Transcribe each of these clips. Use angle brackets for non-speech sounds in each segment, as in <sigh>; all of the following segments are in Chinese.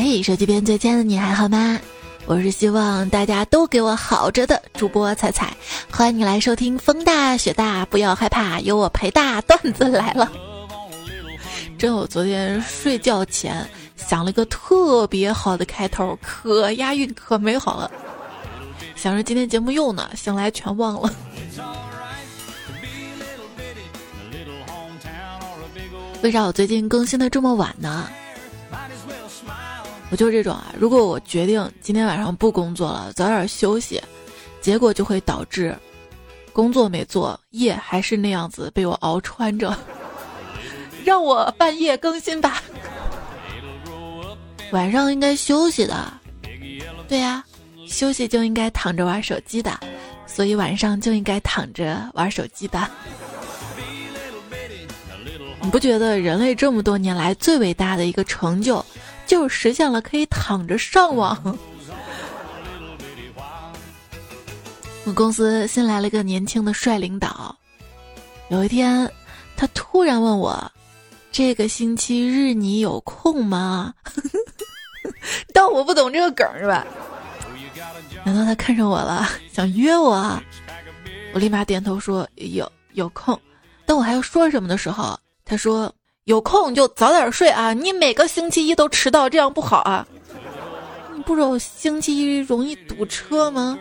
嘿，手机边最亲爱的你还好吗？我是希望大家都给我好着的主播彩彩，欢迎你来收听风大雪大，不要害怕，有我陪大段子来了。真我昨天睡觉前想了个特别好的开头，可押韵可美好了。想着今天节目用呢，醒来全忘了。为啥我最近更新的这么晚呢？我就是这种啊，如果我决定今天晚上不工作了，早点休息，结果就会导致工作没做，夜还是那样子被我熬穿着。<laughs> 让我半夜更新吧，晚上应该休息的。对呀，休息就应该躺着玩手机的，所以晚上就应该躺着玩手机的。你不觉得人类这么多年来最伟大的一个成就，就实现了可以躺着上网？<laughs> 我公司新来了一个年轻的帅领导，有一天，他突然问我：“这个星期日你有空吗？” <laughs> 当我不懂这个梗是吧？难道他看上我了，想约我？我立马点头说：“有有空。”当我还要说什么的时候，他说：“有空就早点睡啊！你每个星期一都迟到，这样不好啊！你不知道星期一容易堵车吗？”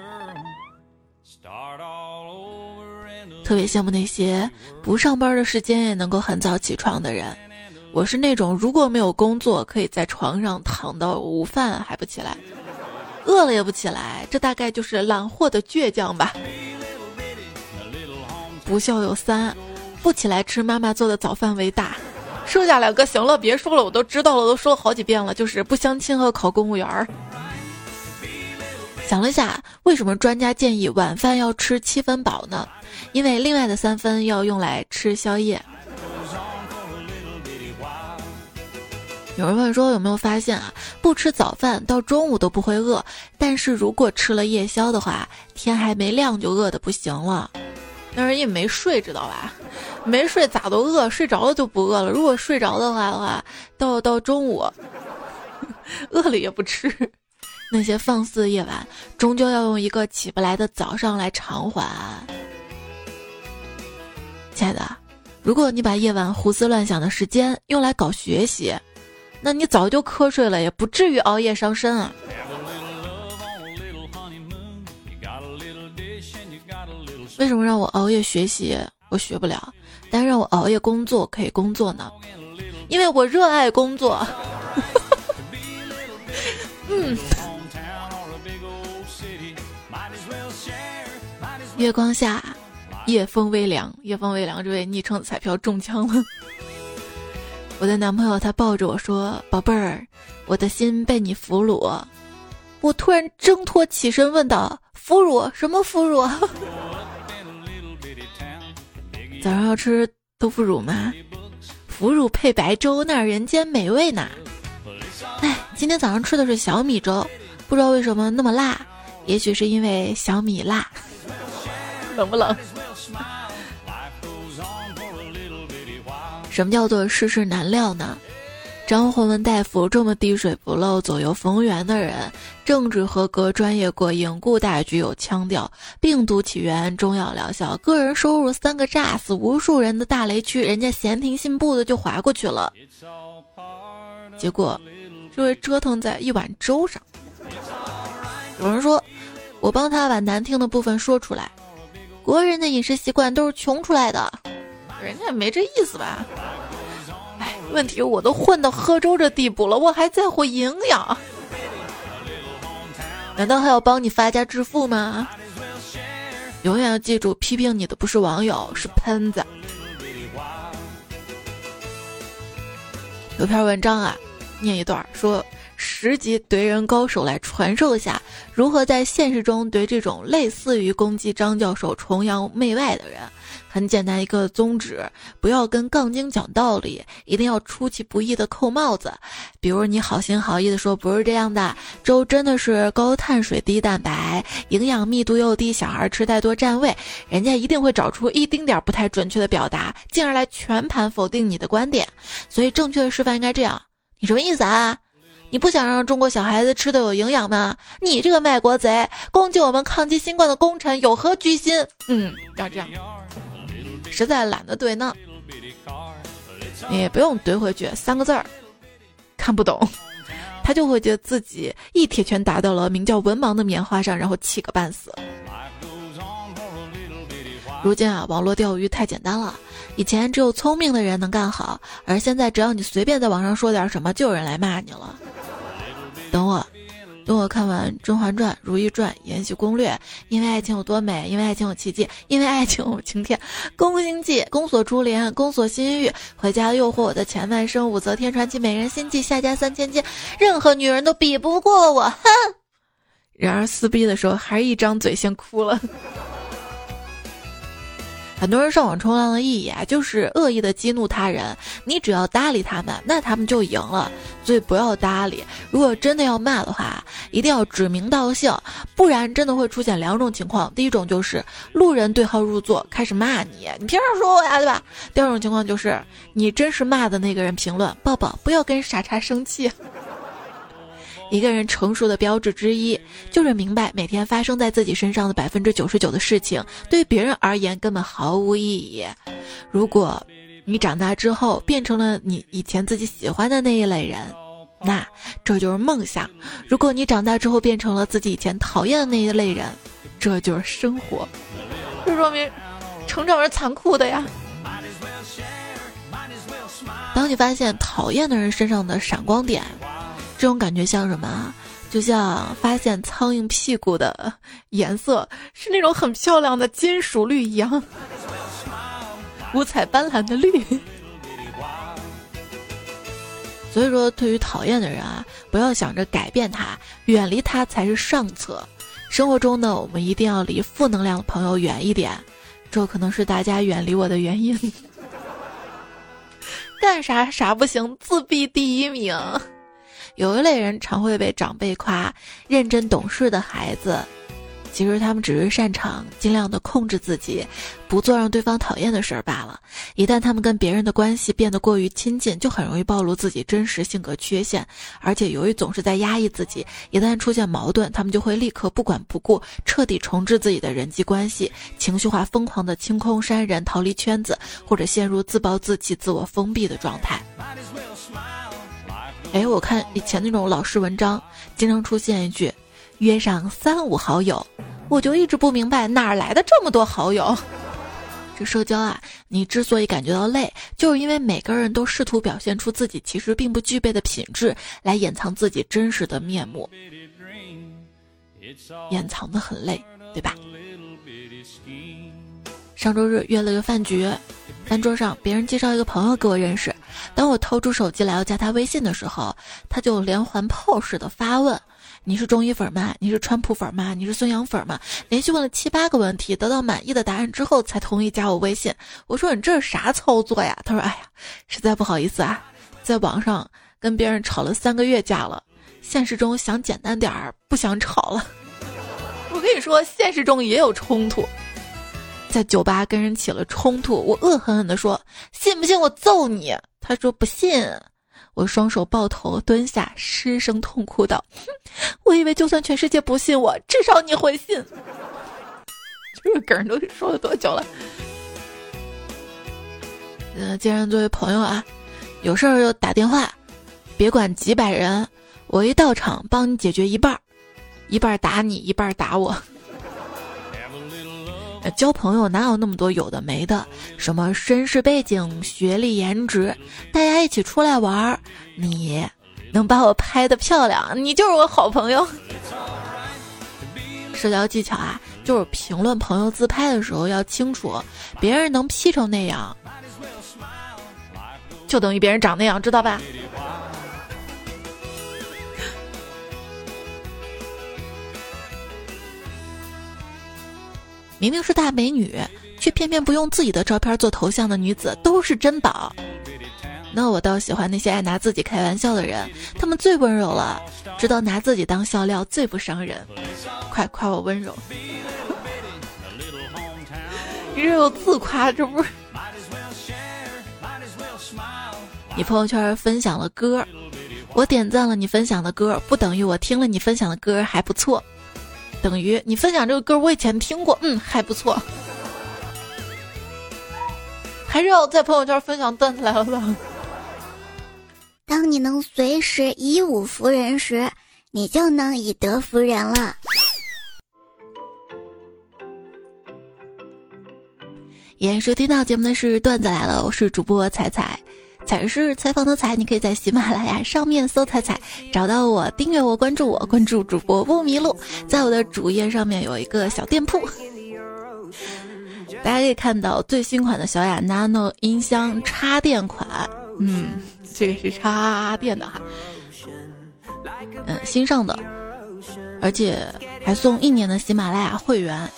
特别羡慕那些不上班的时间也能够很早起床的人。我是那种如果没有工作，可以在床上躺到午饭还不起来，饿了也不起来。这大概就是懒货的倔强吧。不孝有三。不起来吃妈妈做的早饭为大，剩下两个行了，别说了，我都知道了，都说了好几遍了，就是不相亲和考公务员儿。想了下，为什么专家建议晚饭要吃七分饱呢？因为另外的三分要用来吃宵夜。有人问说有没有发现啊，不吃早饭到中午都不会饿，但是如果吃了夜宵的话，天还没亮就饿的不行了。那是因为没睡，知道吧？没睡咋都饿，睡着了就不饿了。如果睡着的话的话，到到中午，饿了也不吃。那些放肆的夜晚，终究要用一个起不来的早上来偿还。亲爱的，如果你把夜晚胡思乱想的时间用来搞学习，那你早就瞌睡了，也不至于熬夜伤身啊。为什么让我熬夜学习，我学不了；但让我熬夜工作，可以工作呢？因为我热爱工作。嗯。月光下，夜风微凉。夜风微凉，这位昵称彩票中枪了。我的男朋友他抱着我说：“宝贝儿，我的心被你俘虏。”我突然挣脱起身问道：“俘虏什么俘虏？” <laughs> 早上要吃豆腐乳吗？腐乳配白粥，那人间美味呢。哎，今天早上吃的是小米粥，不知道为什么那么辣，也许是因为小米辣。冷不冷？什么叫做世事难料呢？张宏文大夫这么滴水不漏、左右逢源的人，政治合格、专业过硬、顾大局有腔调，病毒起源、中药疗效、个人收入三个炸死无数人的大雷区，人家闲庭信步的就划过去了。结果，就会折腾在一碗粥上。有人说，我帮他把难听的部分说出来。国人的饮食习惯都是穷出来的，人家也没这意思吧？问题我都混到喝粥这地步了，我还在乎营养？难道还要帮你发家致富吗？永远要记住，批评你的不是网友，是喷子。有篇文章啊，念一段，说十级怼人高手来传授一下，如何在现实中怼这种类似于攻击张教授崇洋媚外的人。很简单一个宗旨，不要跟杠精讲道理，一定要出其不意的扣帽子。比如你好心好意的说不是这样的，粥真的是高碳水低蛋白，营养密度又低，小孩吃太多占位，人家一定会找出一丁点不太准确的表达，进而来全盘否定你的观点。所以正确的示范应该这样：你什么意思啊？你不想让中国小孩子吃的有营养吗？你这个卖国贼，攻击我们抗击新冠的功臣有何居心？嗯，要这样，实在懒得怼呢，你也不用怼回去，三个字儿，看不懂，<laughs> 他就会觉得自己一铁拳打到了名叫文盲的棉花上，然后气个半死。如今啊，网络钓鱼太简单了。以前只有聪明的人能干好，而现在只要你随便在网上说点什么，就有人来骂你了。等我，等我看完《甄嬛传》《如懿传》《延禧攻略》，因为爱情有多美，因为爱情有奇迹，因为爱情有晴天。宫心计、宫锁珠帘、宫锁心玉、回家诱惑我的前半生、武则天传奇、美人心计、夏家三千金，任何女人都比不过我。哼！然而撕逼的时候，还是一张嘴先哭了。很多人上网冲浪的意义啊，就是恶意的激怒他人。你只要搭理他们，那他们就赢了。所以不要搭理。如果真的要骂的话，一定要指名道姓，不然真的会出现两种情况：第一种就是路人对号入座，开始骂你，你凭什么说我呀，对吧？第二种情况就是你真是骂的那个人评论：抱抱，不要跟傻叉生气。一个人成熟的标志之一，就是明白每天发生在自己身上的百分之九十九的事情，对别人而言根本毫无意义。如果你长大之后变成了你以前自己喜欢的那一类人，那这就是梦想；如果你长大之后变成了自己以前讨厌的那一类人，这就是生活。这说明成长是残酷的呀。当你发现讨厌的人身上的闪光点。这种感觉像什么啊？就像发现苍蝇屁股的颜色是那种很漂亮的金属绿一样，<laughs> 五彩斑斓的绿。所以说，对于讨厌的人啊，不要想着改变他，远离他才是上策。生活中呢，我们一定要离负能量的朋友远一点，这可能是大家远离我的原因。干啥啥不行，自闭第一名。有一类人常会被长辈夸认真懂事的孩子，其实他们只是擅长尽量的控制自己，不做让对方讨厌的事儿罢了。一旦他们跟别人的关系变得过于亲近，就很容易暴露自己真实性格缺陷。而且由于总是在压抑自己，一旦出现矛盾，他们就会立刻不管不顾，彻底重置自己的人际关系，情绪化疯狂的清空删人，逃离圈子，或者陷入自暴自弃、自我封闭的状态。哎，我看以前那种老式文章，经常出现一句“约上三五好友”，我就一直不明白哪来的这么多好友。这社交啊，你之所以感觉到累，就是因为每个人都试图表现出自己其实并不具备的品质，来掩藏自己真实的面目，掩藏的很累，对吧？上周日约了个饭局。饭桌上，别人介绍一个朋友给我认识。当我掏出手机来要加他微信的时候，他就连环炮似的发问：“你是中医粉吗？你是川普粉吗？你是孙杨粉吗？”连续问了七八个问题，得到满意的答案之后，才同意加我微信。我说：“你这是啥操作呀？”他说：“哎呀，实在不好意思啊，在网上跟别人吵了三个月架了，现实中想简单点儿，不想吵了。<laughs> ”我跟你说，现实中也有冲突。在酒吧跟人起了冲突，我恶狠狠地说：“信不信我揍你？”他说：“不信。”我双手抱头蹲下，失声痛哭道：“我以为就算全世界不信我，至少你会信。”这个梗都说了多久了？呃，既然作为朋友啊，有事儿就打电话，别管几百人，我一到场帮你解决一半儿，一半打你，一半打我。交朋友哪有那么多有的没的？什么身世背景、学历、颜值，大家一起出来玩儿，你能把我拍的漂亮，你就是我好朋友。<laughs> 社交技巧啊，就是评论朋友自拍的时候要清楚，别人能 P 成那样，就等于别人长那样，知道吧？明明是大美女，却偏偏不用自己的照片做头像的女子都是珍宝。那我倒喜欢那些爱拿自己开玩笑的人，他们最温柔了，知道拿自己当笑料最不伤人。快夸我温柔！你这有自夸，这不是？你朋友圈分享了歌，我点赞了你分享的歌，不等于我听了你分享的歌还不错，等于你分享这个歌我以前听过，嗯，还不错。还是要在朋友圈分享段子来了吧。当你能随时以武服人时，你就能以德服人了。演收听到节目的是段子来了，我是主播彩彩，彩是采访的彩，你可以在喜马拉雅上面搜彩彩，找到我，订阅我，关注我，关注主播不迷路，在我的主页上面有一个小店铺。<laughs> 大家可以看到最新款的小雅 Nano 音箱插电款，嗯，这个是插电的哈，嗯，新上的，而且还送一年的喜马拉雅会员，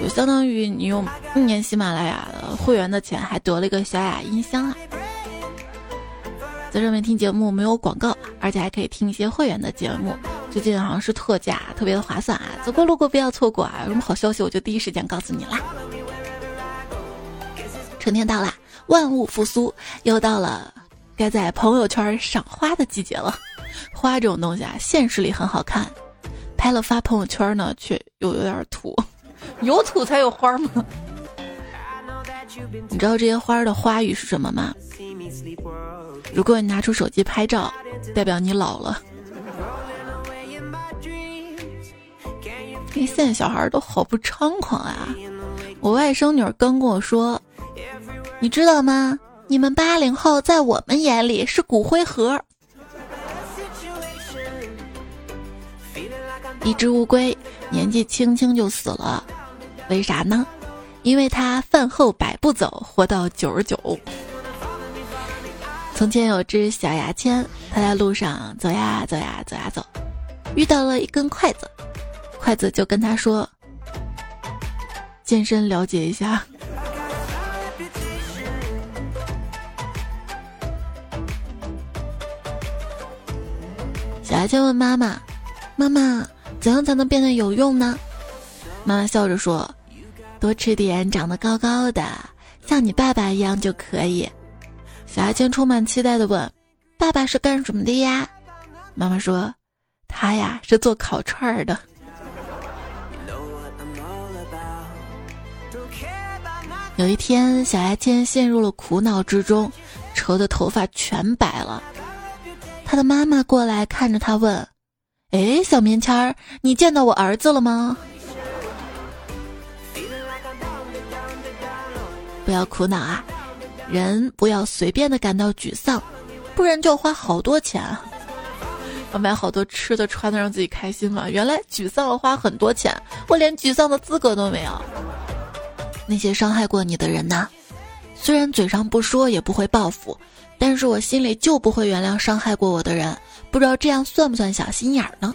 就相当于你用一年喜马拉雅的会员的钱，还得了一个小雅音箱啊。在上面听节目没有广告，而且还可以听一些会员的节目，最近好像是特价，特别的划算啊！走过路过不要错过啊！有什么好消息我就第一时间告诉你啦。春天到啦，万物复苏，又到了该在朋友圈赏花的季节了。花这种东西啊，现实里很好看，拍了发朋友圈呢，却又有点土。有土才有花吗？你知道这些花的花语是什么吗？如果你拿出手机拍照，代表你老了。因为现在小孩都好不猖狂啊！我外甥女儿刚跟我说。你知道吗？你们八零后在我们眼里是骨灰盒。一只乌龟年纪轻轻就死了，为啥呢？因为它饭后百步走，活到九十九。从前有只小牙签，它在路上走呀走呀走呀走，遇到了一根筷子，筷子就跟他说：“健身了解一下。”小牙签问妈妈：“妈妈，怎样才能变得有用呢？”妈妈笑着说：“多吃点长得高高的，像你爸爸一样就可以。”小牙签充满期待的问：“爸爸是干什么的呀？”妈妈说：“他呀是做烤串儿的。”有一天，小牙签陷入了苦恼之中，愁的头发全白了。他的妈妈过来看着他问：“哎，小棉签儿，你见到我儿子了吗？”不要苦恼啊，人不要随便的感到沮丧，不然就要花好多钱，要买好多吃的穿的让自己开心嘛。原来沮丧要花很多钱，我连沮丧的资格都没有。那些伤害过你的人呐，虽然嘴上不说，也不会报复。但是我心里就不会原谅伤害过我的人，不知道这样算不算小心眼儿呢？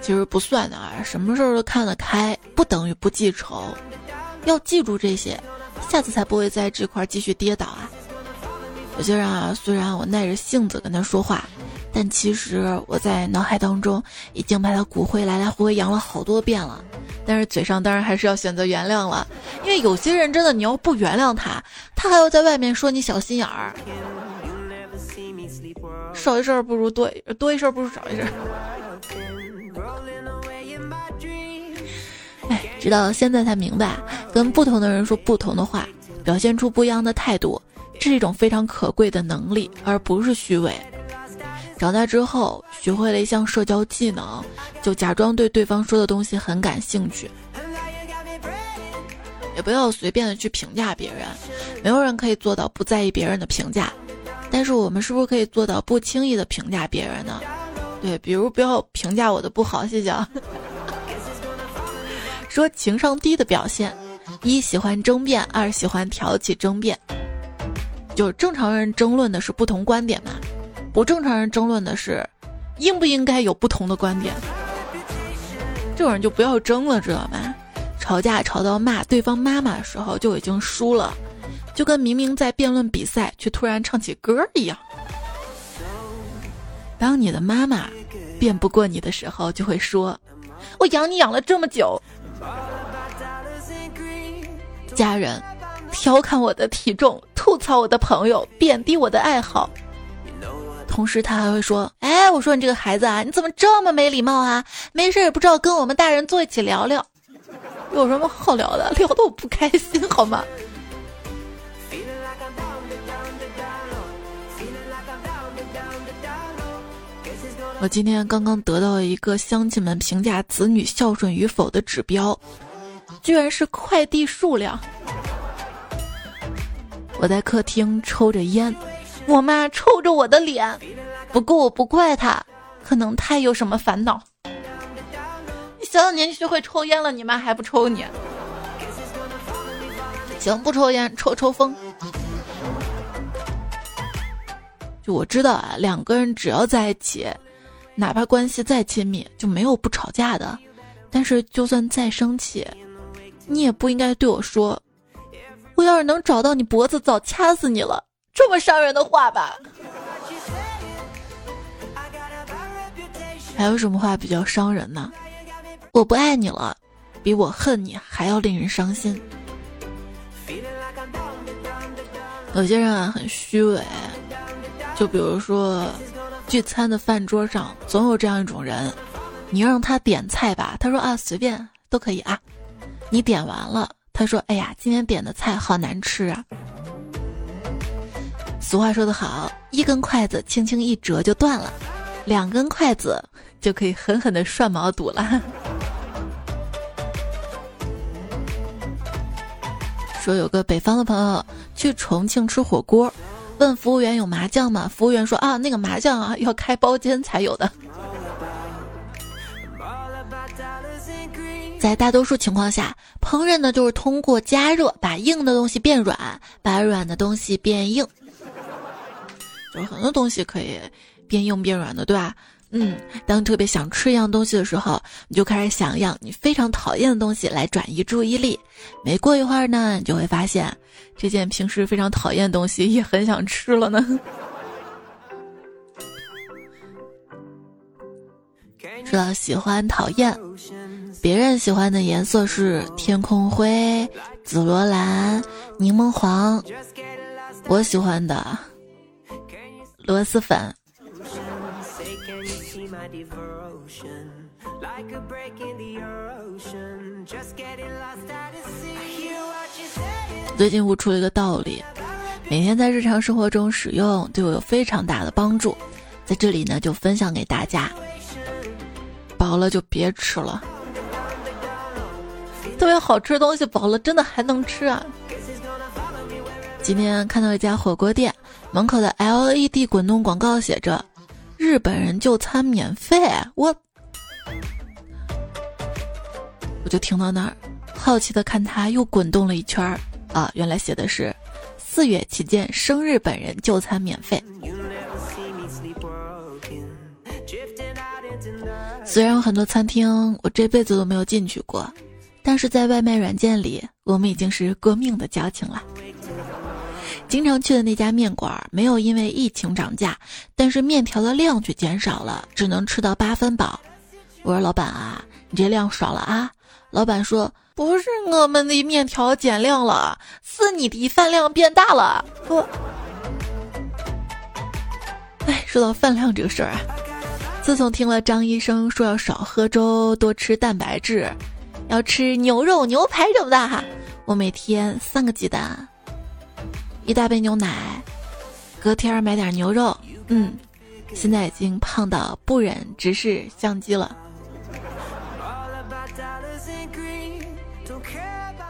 其实不算的啊，什么事儿都看得开，不等于不记仇，要记住这些，下次才不会在这块继续跌倒啊。有些人啊，虽然我耐着性子跟他说话。但其实我在脑海当中已经把他骨灰来来回回扬了好多遍了，但是嘴上当然还是要选择原谅了，因为有些人真的你要不原谅他，他还要在外面说你小心眼儿，少一事不如多多一事不如少一事。哎，直到现在才明白，跟不同的人说不同的话，表现出不一样的态度，这是一种非常可贵的能力，而不是虚伪。长大之后，学会了一项社交技能，就假装对对方说的东西很感兴趣，也不要随便的去评价别人。没有人可以做到不在意别人的评价，但是我们是不是可以做到不轻易的评价别人呢？对，比如不要评价我的不好，谢谢。<laughs> 说情商低的表现：一喜欢争辩，二喜欢挑起争辩。就正常人争论的是不同观点嘛。不正常人争论的是，应不应该有不同的观点。这种人就不要争了，知道吗？吵架吵到骂对方妈妈的时候就已经输了，就跟明明在辩论比赛却突然唱起歌一样。当你的妈妈辩不过你的时候，就会说：“我养你养了这么久。”家人调侃我的体重，吐槽我的朋友，贬低我的爱好。同时他还会说：“哎，我说你这个孩子啊，你怎么这么没礼貌啊？没事也不知道跟我们大人坐一起聊聊，有什么好聊的？聊的我不开心好吗？”我今天刚刚得到一个乡亲们评价子女孝顺与否的指标，居然是快递数量。我在客厅抽着烟，我妈抽着我的脸。不过我不怪她，可能她有什么烦恼。你小小年纪就会抽烟了，你妈还不抽你？行，不抽烟，抽抽风。就我知道啊，两个人只要在一起。哪怕关系再亲密，就没有不吵架的。但是就算再生气，你也不应该对我说：“我要是能找到你脖子，早掐死你了。”这么伤人的话吧。还有什么话比较伤人呢？我不爱你了，比我恨你还要令人伤心。有些人啊，很虚伪，就比如说。聚餐的饭桌上总有这样一种人，你让他点菜吧，他说啊随便都可以啊。你点完了，他说哎呀今天点的菜好难吃啊。俗话说得好，一根筷子轻轻一折就断了，两根筷子就可以狠狠的涮毛肚了。说有个北方的朋友去重庆吃火锅。问服务员有麻将吗？服务员说啊，那个麻将啊要开包间才有的。在大多数情况下，烹饪呢就是通过加热把硬的东西变软，把软的东西变硬。就是很多东西可以变硬变软的，对吧？嗯，当特别想吃一样东西的时候，你就开始想一样你非常讨厌的东西来转移注意力。没过一会儿呢，你就会发现这件平时非常讨厌的东西也很想吃了呢。<laughs> 说到喜欢讨厌，别人喜欢的颜色是天空灰、紫罗兰、柠檬黄，我喜欢的螺蛳粉。最近悟出了一个道理，每天在日常生活中使用对我有非常大的帮助，在这里呢就分享给大家。饱了就别吃了，特别好吃的东西饱了真的还能吃啊！今天看到一家火锅店门口的 LED 滚动广告写着。日本人就餐免费，我我就停到那儿，好奇的看他又滚动了一圈儿啊，原来写的是四月期间生日本人就餐免费。虽然有很多餐厅我这辈子都没有进去过，但是在外卖软件里，我们已经是过命的交情了。经常去的那家面馆没有因为疫情涨价，但是面条的量却减少了，只能吃到八分饱。我说老板啊，你这量少了啊。老板说不是我们的面条减量了，是你的饭量变大了。我，哎，说到饭量这个事儿啊，自从听了张医生说要少喝粥，多吃蛋白质，要吃牛肉、牛排什么的哈，我每天三个鸡蛋。一大杯牛奶，隔天买点牛肉，嗯，现在已经胖到不忍直视相机了。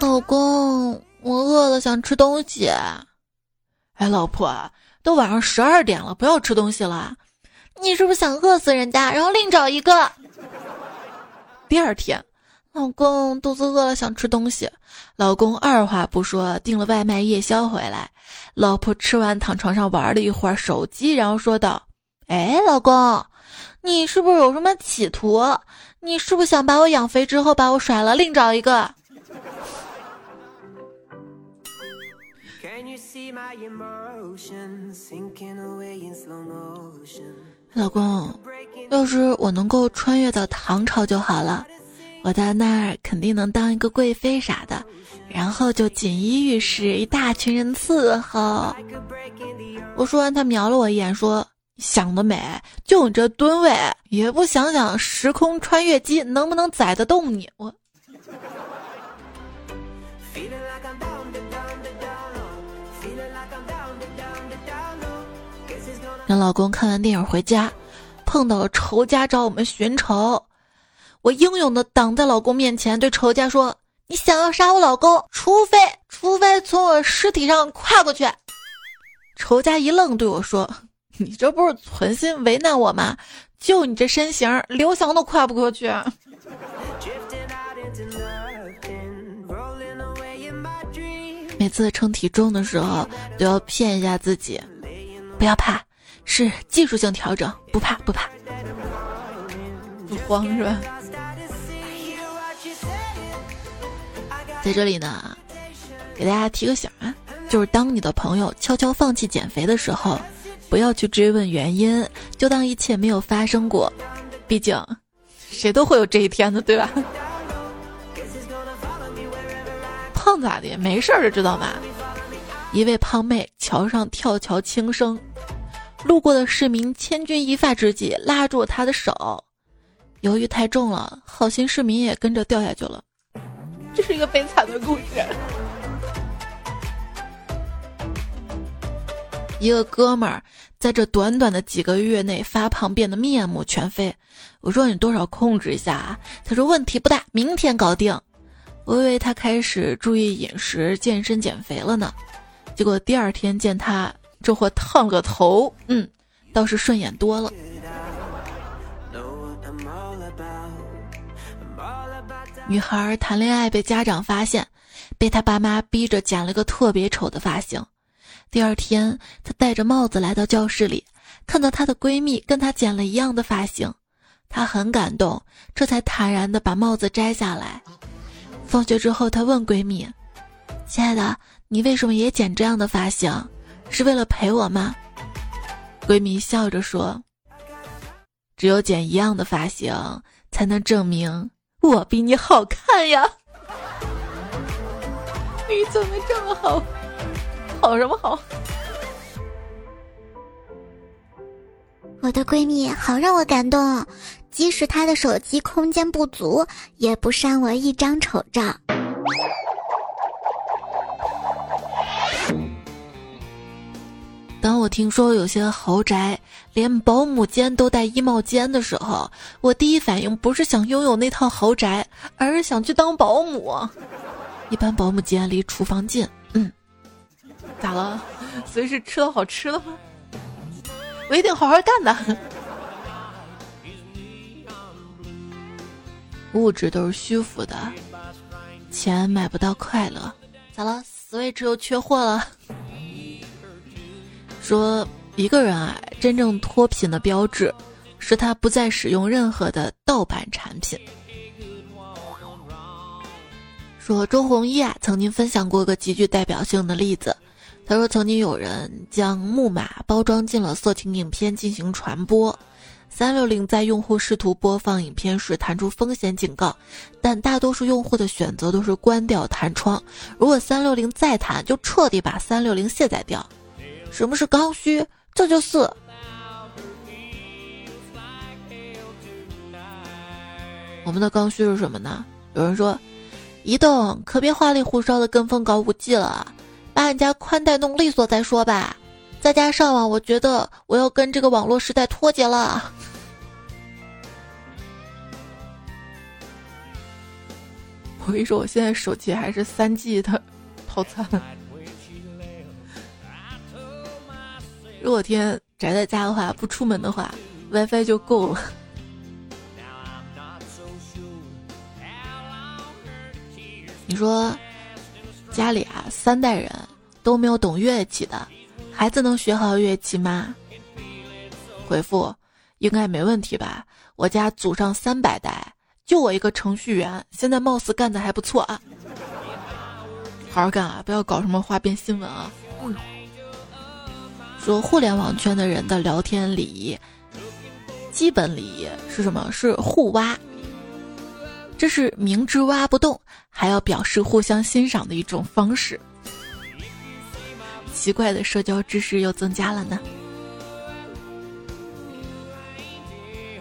老公，我饿了，想吃东西。哎，老婆，都晚上十二点了，不要吃东西了。你是不是想饿死人家，然后另找一个？第二天。老公肚子饿了，想吃东西。老公二话不说订了外卖夜宵回来。老婆吃完躺床上玩了一会儿手机，然后说道：“哎，老公，你是不是有什么企图？你是不是想把我养肥之后把我甩了，另找一个？”老公，要是我能够穿越到唐朝就好了。我在那儿肯定能当一个贵妃啥的，然后就锦衣玉食，一大群人伺候。我说完，他瞄了我一眼，说：“想得美！就你这吨位，也不想想时空穿越机能不能载得动你？我。跟老公看完电影回家，碰到了仇家找我们寻仇，我英勇的挡在老公面前，对仇家说：“你想要杀我老公，除非除非从我尸体上跨过去。”仇家一愣，对我说：“你这不是存心为难我吗？就你这身形，刘翔都跨不过去。”每次称体重的时候，都要骗一下自己，不要怕。是技术性调整，不怕不怕，不慌是吧？在这里呢，给大家提个醒啊，就是当你的朋友悄悄放弃减肥的时候，不要去追问原因，就当一切没有发生过。毕竟，谁都会有这一天的，对吧？胖咋的？没事儿的，知道吗？一位胖妹桥上跳桥轻生。路过的市民千钧一发之际拉住他的手，由于太重了，好心市民也跟着掉下去了。这是一个悲惨的故事。一个哥们儿在这短短的几个月内发胖变得面目全非。我说你多少控制一下啊？他说问题不大，明天搞定。我以为他开始注意饮食、健身、减肥了呢，结果第二天见他。这货烫个头，嗯，倒是顺眼多了。女孩谈恋爱被家长发现，被她爸妈逼着剪了个特别丑的发型。第二天，她戴着帽子来到教室里，看到她的闺蜜跟她剪了一样的发型，她很感动，这才坦然的把帽子摘下来。放学之后，她问闺蜜：“亲爱的，你为什么也剪这样的发型？”是为了陪我吗？闺蜜笑着说：“只有剪一样的发型，才能证明我比你好看呀。”你怎么这么好？好什么好？我的闺蜜好让我感动，即使她的手机空间不足，也不删我一张丑照。当我听说有些豪宅连保姆间都带衣帽间的时候，我第一反应不是想拥有那套豪宅，而是想去当保姆。一般保姆间离厨房近，嗯，咋了？随时吃到好吃的吗？我一定好好干的。物质都是虚浮的，钱买不到快乐。咋了？Switch 又缺货了？说一个人啊，真正脱贫的标志，是他不再使用任何的盗版产品。说周鸿祎啊，曾经分享过个极具代表性的例子。他说，曾经有人将木马包装进了色情影片进行传播，三六零在用户试图播放影片时弹出风险警告，但大多数用户的选择都是关掉弹窗。如果三六零再弹，就彻底把三六零卸载掉。什么是刚需？这就是我们的刚需是什么呢？有人说，移动可别花里胡哨的跟风搞五 G 了，把你家宽带弄利索再说吧。在家上网，我觉得我要跟这个网络时代脱节了。我跟你说，我现在手机还是三 G 的套餐。如果天宅在家的话，不出门的话，WiFi 就够了。<laughs> 你说家里啊三代人都没有懂乐器的，孩子能学好乐器吗？回复应该没问题吧。我家祖上三百代，就我一个程序员，现在貌似干的还不错啊。好好干啊，不要搞什么花边新闻啊。说互联网圈的人的聊天礼仪，基本礼仪是什么？是互挖，这是明知挖不动，还要表示互相欣赏的一种方式。奇怪的社交知识又增加了呢。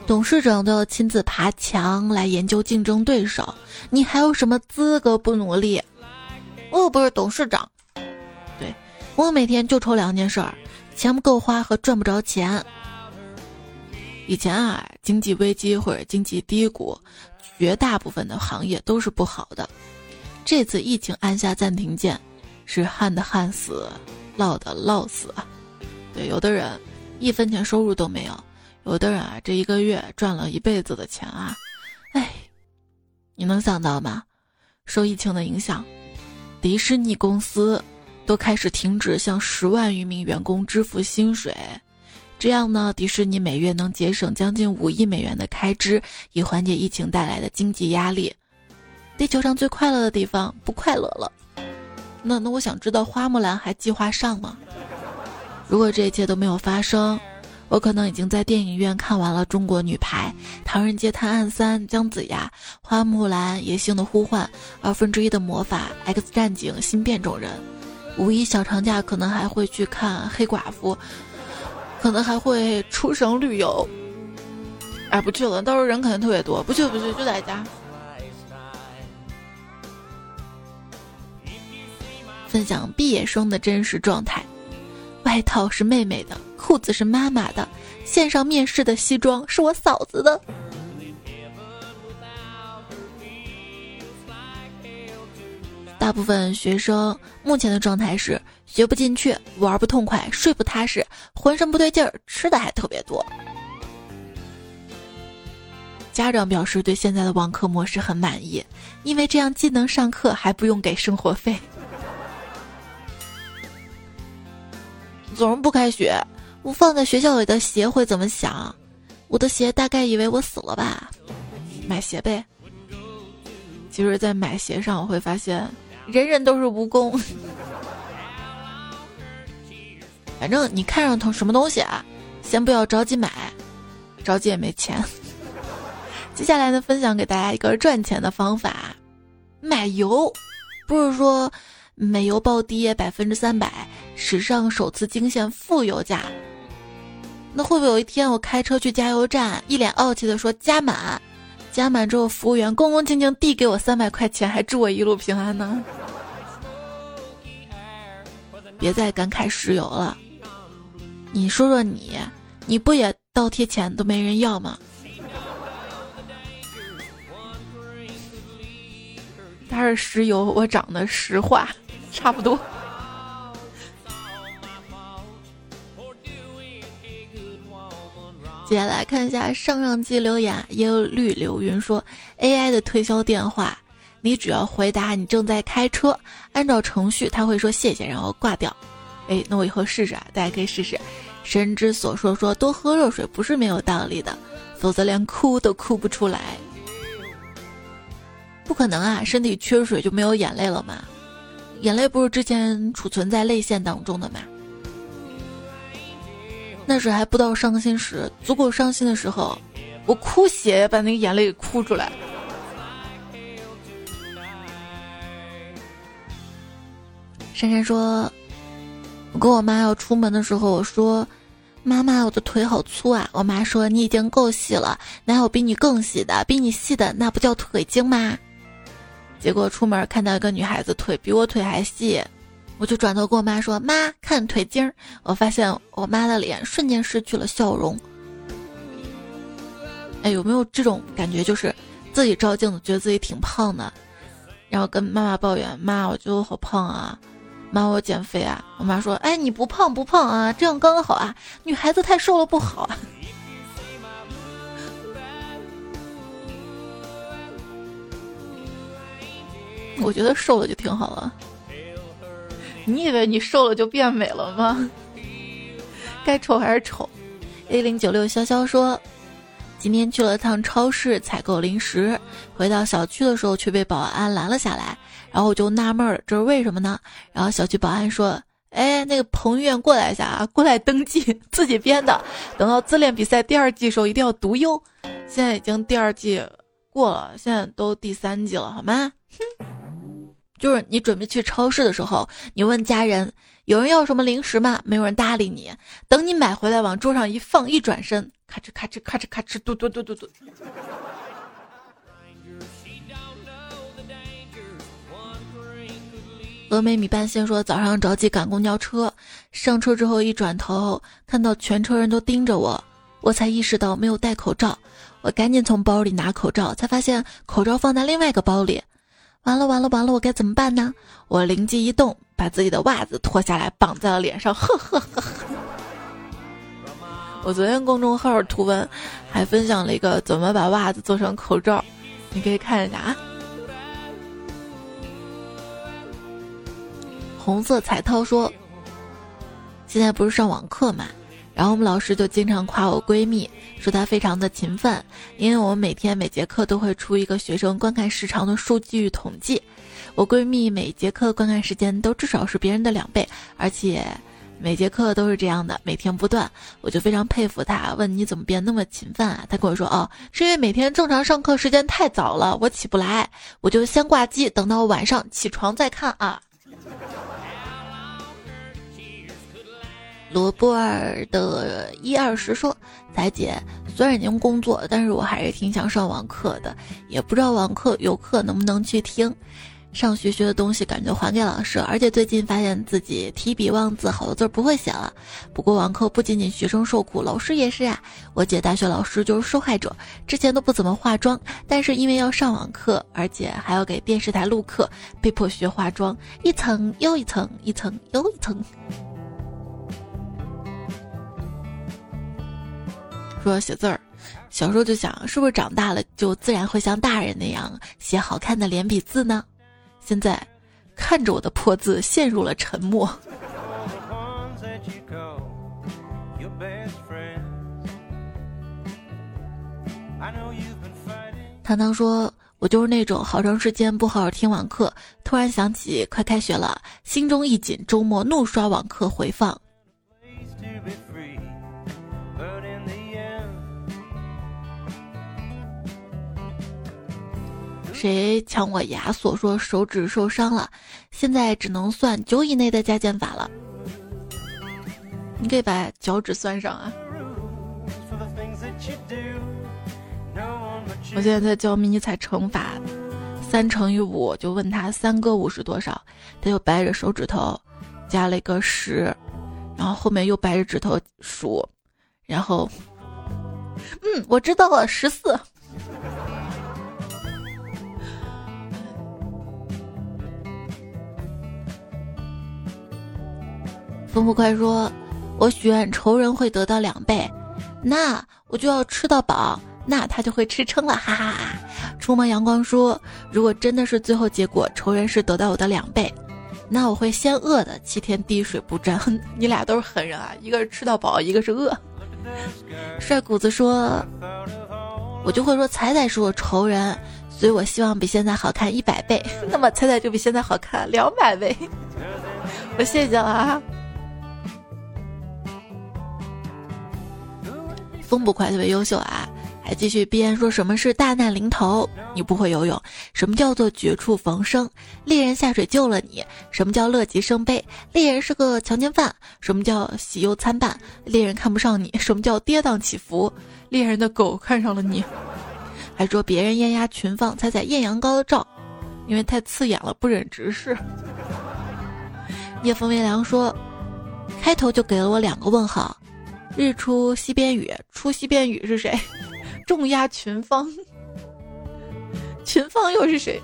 董事长都要亲自爬墙来研究竞争对手，你还有什么资格不努力？我又不是董事长。对我每天就愁两件事儿：钱不够花和赚不着钱。以前啊，经济危机或者经济低谷，绝大部分的行业都是不好的。这次疫情按下暂停键，是旱的旱死，涝的涝死啊。对，有的人一分钱收入都没有。有的人啊，这一个月赚了一辈子的钱啊，哎，你能想到吗？受疫情的影响，迪士尼公司都开始停止向十万余名员工支付薪水，这样呢，迪士尼每月能节省将近五亿美元的开支，以缓解疫情带来的经济压力。地球上最快乐的地方不快乐了，那那我想知道花木兰还计划上吗？如果这一切都没有发生。我可能已经在电影院看完了《中国女排》《唐人街探案三》《姜子牙》《花木兰》《野性的呼唤》二分之一的魔法《X 战警：新变种人》，五一小长假可能还会去看《黑寡妇》，可能还会出省旅游。哎，不去了，到时候人肯定特别多，不去不去，就在家。分享毕业生的真实状态。外套是妹妹的，裤子是妈妈的，线上面试的西装是我嫂子的。大部分学生目前的状态是学不进去，玩不痛快，睡不踏实，浑身不对劲儿，吃的还特别多。家长表示对现在的网课模式很满意，因为这样既能上课，还不用给生活费。<laughs> 总是不开学，我放在学校里的鞋会怎么想？我的鞋大概以为我死了吧？买鞋呗。其实，在买鞋上，我会发现人人都是蜈蚣。<laughs> 反正你看上头什么东西啊，先不要着急买，着急也没钱。<laughs> 接下来呢，分享给大家一个赚钱的方法：买油，不是说。美油暴跌百分之三百，史上首次惊现负油价。那会不会有一天我开车去加油站，一脸傲气的说加满，加满之后服务员恭恭敬敬递给我三百块钱，还祝我一路平安呢？别再感慨石油了，你说说你，你不也倒贴钱都没人要吗？他是石油，我长得石化。差不多。接下来看一下上上期留言，也有绿流云说：“AI 的推销电话，你只要回答你正在开车，按照程序他会说谢谢，然后挂掉。”哎，那我以后试试啊，大家可以试试。神之所说说多喝热水不是没有道理的，否则连哭都哭不出来。不可能啊，身体缺水就没有眼泪了吗？眼泪不是之前储存在泪腺当中的吗？那时还不到伤心时，足够伤心的时候，我哭血把那个眼泪给哭出来。珊珊说：“我跟我妈要出门的时候，我说，妈妈，我的腿好粗啊。我妈说，你已经够细了，哪有比你更细的？比你细的那不叫腿精吗？”结果出门看到一个女孩子腿比我腿还细，我就转头跟我妈说：“妈，看腿筋儿。”我发现我妈的脸瞬间失去了笑容。哎，有没有这种感觉？就是自己照镜子觉得自己挺胖的，然后跟妈妈抱怨：“妈，我觉得我好胖啊，妈，我减肥啊。”我妈说：“哎，你不胖不胖啊，这样刚刚好啊，女孩子太瘦了不好啊。<laughs> ”我觉得瘦了就挺好了。你以为你瘦了就变美了吗？<laughs> 该丑还是丑。A 零九六潇潇说，今天去了趟超市采购零食，回到小区的时候却被保安拦了下来，然后我就纳闷儿，这是为什么呢？然后小区保安说：“哎，那个彭于晏过来一下啊，过来登记，自己编的。等到自恋比赛第二季的时候一定要读哟。现在已经第二季过了，现在都第三季了，好吗？”就是你准备去超市的时候，你问家人有人要什么零食吗？没有人搭理你。等你买回来往桌上一放，一转身咔哧咔哧咔哧咔哧，嘟嘟嘟嘟嘟。峨眉米半仙说：“早上着急赶公交车，上车之后一转头，看到全车人都盯着我，我才意识到没有戴口罩。我赶紧从包里拿口罩，才发现口罩放在另外一个包里。完了完了完了，我该怎么办呢？我灵机一动，把自己的袜子脱下来绑在了脸上。<laughs> 呵呵呵呵。我昨天公众号图文还分享了一个怎么把袜子做成口罩，你可以看一下啊。”红色彩涛说：“现在不是上网课嘛，然后我们老师就经常夸我闺蜜，说她非常的勤奋，因为我们每天每节课都会出一个学生观看时长的数据统计，我闺蜜每节课观看时间都至少是别人的两倍，而且每节课都是这样的，每天不断，我就非常佩服她。问你怎么变那么勤奋啊？她跟我说：哦，是因为每天正常上课时间太早了，我起不来，我就先挂机，等到晚上起床再看啊。”罗布尔的一二十说：“彩姐，虽然已经工作，但是我还是挺想上网课的，也不知道网课有课能不能去听。上学学的东西感觉还给老师，而且最近发现自己提笔忘字，好多字不会写了。不过网课不仅仅学生受苦，老师也是啊。我姐大学老师就是受害者，之前都不怎么化妆，但是因为要上网课，而且还要给电视台录课，被迫学化妆，一层又一层，一层又一层。”说写字儿，小时候就想是不是长大了就自然会像大人那样写好看的连笔字呢？现在看着我的破字，陷入了沉默。<laughs> 糖糖说：“我就是那种好长时间不好好听网课，突然想起快开学了，心中一紧，周末怒刷网课回放。”谁抢我牙锁？说手指受伤了，现在只能算九以内的加减法了。你可以把脚趾算上啊！我现在在教迷你彩乘法，三乘以五，就问他三个五是多少，他就掰着手指头加了一个十，然后后面又掰着指头数，然后，嗯，我知道了，十四。风不快说：“我许愿仇人会得到两倍，那我就要吃到饱，那他就会吃撑了，哈哈哈。”出门阳光说：“如果真的是最后结果，仇人是得到我的两倍，那我会先饿的七天滴水不沾。<laughs> ”你俩都是狠人啊，一个是吃到饱，一个是饿。帅谷子说：“我就会说彩彩是我仇人，所以我希望比现在好看一百倍，<laughs> 那么彩彩就比现在好看两百倍。<laughs> ”我谢谢了啊。风不快特别优秀啊，还继续编说什么是大难临头？你不会游泳，什么叫做绝处逢生？猎人下水救了你，什么叫乐极生悲？猎人是个强奸犯，什么叫喜忧参半？猎人看不上你，什么叫跌宕起伏？猎人的狗看上了你，还说别人艳压群芳，踩踩艳阳高照，因为太刺眼了，不忍直视。夜风微凉说，开头就给了我两个问号。日出西边雨，出西边雨是谁？<laughs> 重压群芳，<laughs> 群芳又是谁？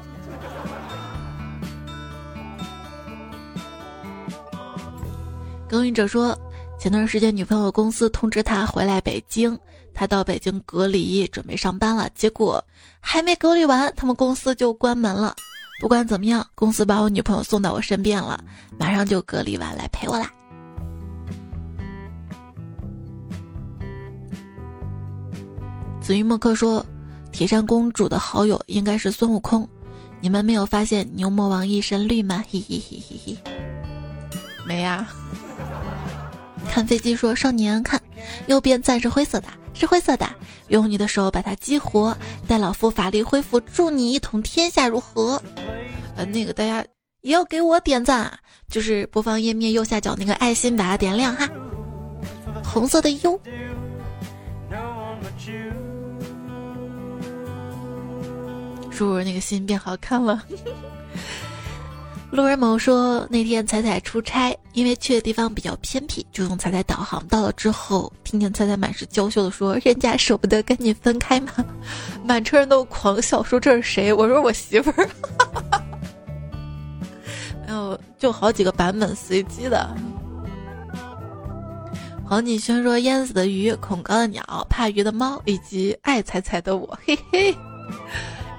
耕耘者说，前段时间女朋友公司通知他回来北京，他到北京隔离，准备上班了。结果还没隔离完，他们公司就关门了。不管怎么样，公司把我女朋友送到我身边了，马上就隔离完来陪我啦。紫云墨客说：“铁扇公主的好友应该是孙悟空，你们没有发现牛魔王一身绿吗？嘿嘿嘿嘿嘿，没呀。”看飞机说：“少年看，右边赞是灰色的，是灰色的，用你的手把它激活，待老夫法力恢复，助你一统天下，如何？”呃，那个大家也要给我点赞啊，就是播放页面右下角那个爱心，把它点亮哈。红色的 U。是不是那个心变好看了？路人某说，那天彩彩出差，因为去的地方比较偏僻，就用彩彩导航。到了之后，听见彩彩满是娇羞的说：“人家舍不得跟你分开吗？” <laughs> 满车人都狂笑，说这是谁？我说我媳妇儿。<laughs> 没有，就好几个版本随机的。黄锦轩说：“淹死的鱼，恐高的鸟，怕鱼的猫，以及爱彩彩的我。”嘿嘿。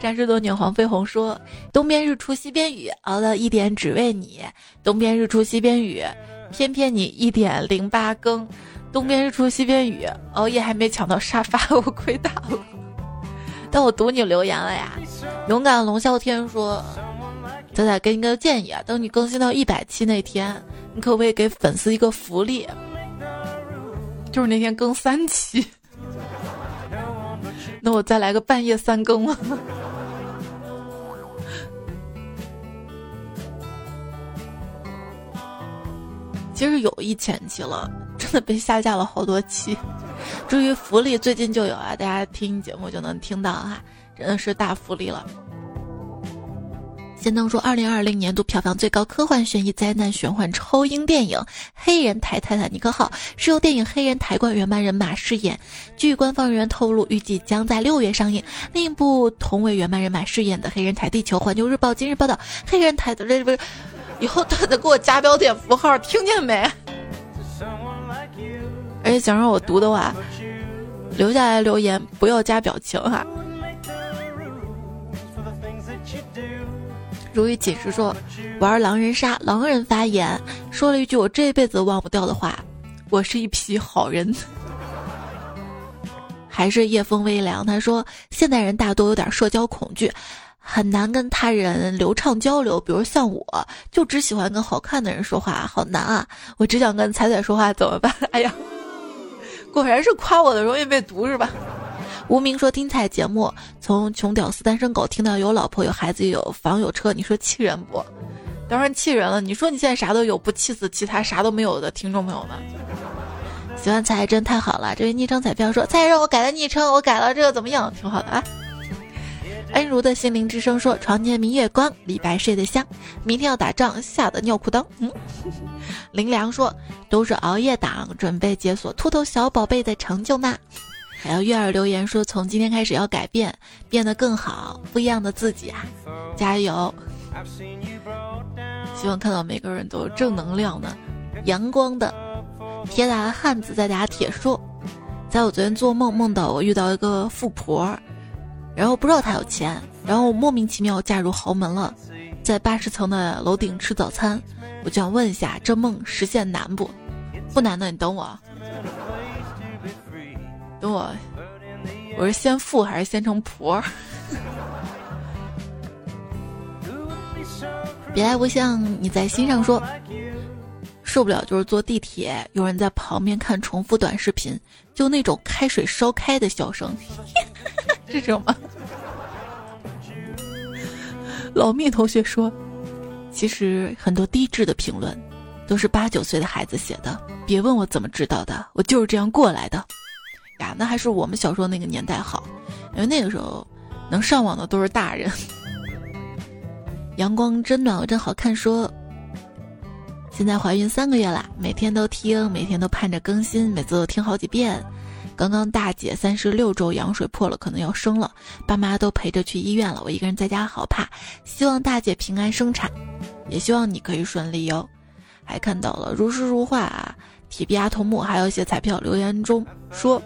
战士多年黄飞鸿说：“东边日出西边雨，熬了一点只为你。东边日出西边雨，偏偏你一点零八更。东边日出西边雨，熬夜还没抢到沙发，<laughs> 我亏大了。但我读你留言了呀。勇敢龙啸天说：仔仔给你个建议啊，等你更新到一百期那天，你可不可以给粉丝一个福利？就是那天更三期，那我再来个半夜三更吗？” <laughs> 其实有一千期了，真的被下架了好多期。至于福利，最近就有啊，大家听节目就能听到哈，真的是大福利了。先登说，二零二零年度票房最高科幻悬疑灾难玄幻超英电影《黑人台泰坦尼克号》是由电影《黑人台怪原班人马饰演。据官方人员透露，预计将在六月上映。另一部同为原班人马饰演的《黑人台地球》，环球日报今日报道，《黑人台》的这不是。以后他得给我加标点符号，听见没？而且想让我读的话，留下来留言，不要加表情哈。如意锦时说，玩狼人杀，狼人发言说了一句我这辈子忘不掉的话：我是一匹好人。<laughs> 还是夜风微凉，他说现代人大多有点社交恐惧。很难跟他人流畅交流，比如像我，就只喜欢跟好看的人说话，好难啊！我只想跟彩彩说话，怎么办？<laughs> 哎呀，果然是夸我的容易被毒是吧？无名说听彩节目，从穷屌丝单身狗听到有老婆有孩子有房有车，你说气人不？当然气人了！你说你现在啥都有，不气死其他啥都没有的听众朋友们？喜欢彩真太好了！这位昵称彩票说彩让我改了昵称，我改了这个怎么样？挺好的啊。恩如的心灵之声说：“床前明月光，李白睡得香。明天要打仗，吓得尿裤裆。”嗯，林良说：“都是熬夜党，准备解锁秃头小宝贝的成就呢。”还有月儿留言说：“从今天开始要改变，变得更好，不一样的自己啊，加油！希望看到每个人都正能量的、阳光的。”铁打的汉子在打铁说：“在我昨天做梦，梦到我遇到一个富婆。”然后不知道她有钱，然后莫名其妙嫁入豪门了，在八十层的楼顶吃早餐。我就想问一下，这梦实现难不？不难的，你等我，等我，我是先富还是先成婆？<laughs> 别来无恙，你在心上说，受不了就是坐地铁，有人在旁边看重复短视频，就那种开水烧开的笑声。<laughs> 这种吗？<laughs> 老蜜同学说，其实很多低智的评论都是八九岁的孩子写的。别问我怎么知道的，我就是这样过来的。呀，那还是我们小时候那个年代好，因为那个时候能上网的都是大人。阳光真暖和真好看。说，现在怀孕三个月啦，每天都听，每天都盼着更新，每次都听好几遍。刚刚大姐三十六周羊水破了，可能要生了，爸妈都陪着去医院了，我一个人在家好怕。希望大姐平安生产，也希望你可以顺利哟。还看到了如诗如画啊，铁臂阿童木，还有一些彩票留言中说，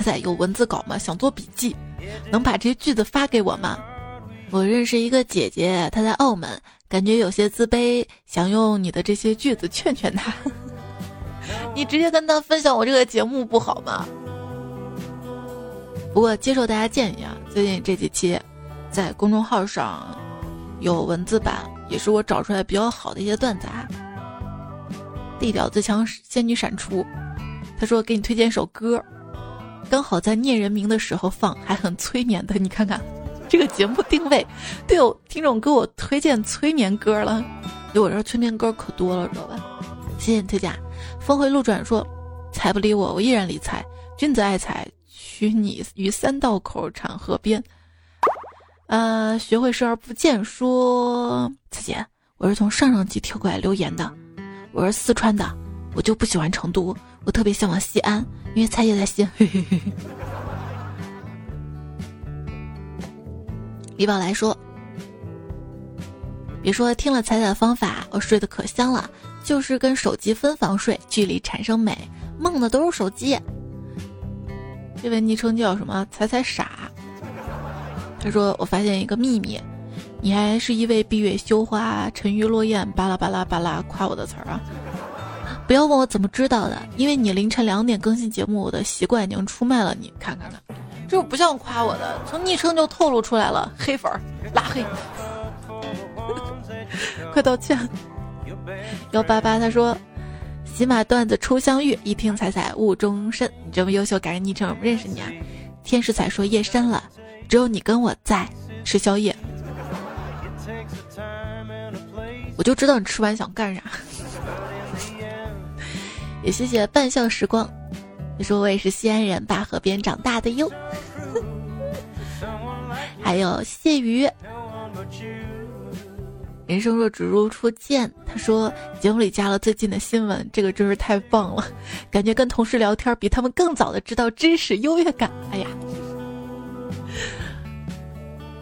彩彩有文字稿吗？想做笔记，能把这些句子发给我吗？我认识一个姐姐，她在澳门，感觉有些自卑，想用你的这些句子劝劝她。<laughs> 你直接跟他分享我这个节目不好吗？不过接受大家建议啊，最近这几期在公众号上有文字版，也是我找出来比较好的一些段子啊。地表最强仙女闪出，他说给你推荐一首歌，刚好在念人名的时候放，还很催眠的。你看看 <laughs> 这个节目定位，对哦，听众给我推荐催眠歌了，就我这催眠歌可多了，知道吧？谢谢你推荐。峰回路转说：“财不理我，我依然理财。君子爱财，娶你于三道口产河边。呃，学会视而不见说，彩姐，我是从上上集跳过来留言的，我是四川的，我就不喜欢成都，我特别向往西安，因为彩姐在西安。李宝来说，别说听了彩彩的方法，我睡得可香了，就是跟手机分房睡，距离产生美，梦的都是手机。这位昵称叫什么？彩彩傻。他说：“我发现一个秘密，你还是一位闭月羞花、沉鱼落雁、巴拉巴拉巴拉夸我的词儿啊！不要问我怎么知道的，因为你凌晨两点更新节目，我的习惯已经出卖了你。看看看，这不像夸我的，从昵称就透露出来了，黑粉儿拉黑，快道歉。幺八八他说，喜马段子初相遇，一听彩彩误终身。你这么优秀，改个昵称，认识你啊？天使彩说夜深了。”只有你跟我在吃宵夜，我就知道你吃完想干啥。也谢谢半笑时光，你说我也是西安人，灞河边长大的哟。还有谢鱼，人生若只如初见，他说节目里加了最近的新闻，这个真是太棒了，感觉跟同事聊天比他们更早的知道知识，优越感。哎呀。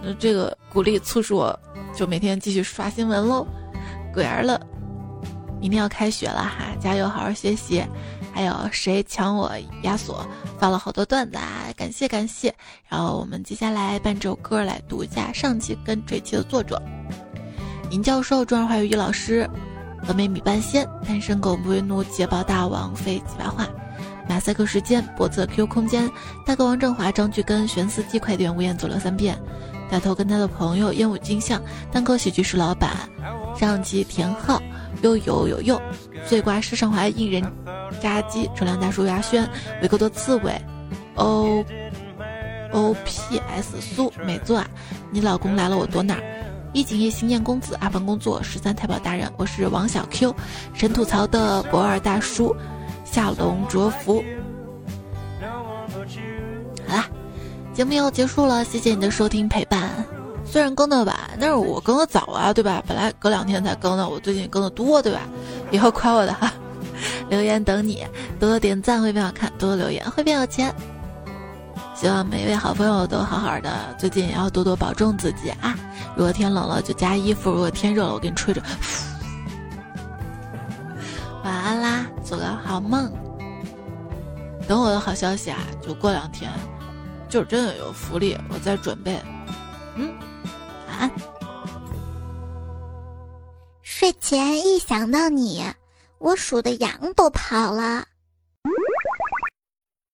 那这个鼓励促使我，就每天继续刷新闻喽。鬼儿了，明天要开学了哈，加油，好好学习。还有谁抢我亚索？发了好多段子啊，感谢感谢。然后我们接下来伴这首歌来读一下上期跟这期的作者：尹教授、中二华语老师、峨眉米半仙、单身狗不为奴、捷豹大王、废几把话、马赛克时间、脖子 Q 空间、大哥王振华、张巨根、玄司机、快递员无言走了三遍。大头跟他的朋友烟雾镜像，单口喜剧是老板，上期田浩，悠悠悠悠，碎瓜世上怀一人炸鸡，纯良大叔牙轩，维克多刺猬，O O P S 苏美作，你老公来了我躲哪儿？一景夜行燕公子阿凡工作十三太保大人，我是王小 Q，神吐槽的博二大叔，夏龙卓福。好啦。节目要结束了，谢谢你的收听陪伴。虽然更的晚，但是我更的早啊，对吧？本来隔两天才更的，我最近更的多，对吧？以后夸我的哈，留言等你，多多点赞会变好看，多多留言会变有钱。希望每一位好朋友都好好的，最近也要多多保重自己啊！如果天冷了就加衣服，如果天热了我给你吹着。晚安啦，做个好梦。等我的好消息啊，就过两天。就真的有福利，我在准备。嗯，睡前一想到你我数的羊都跑了。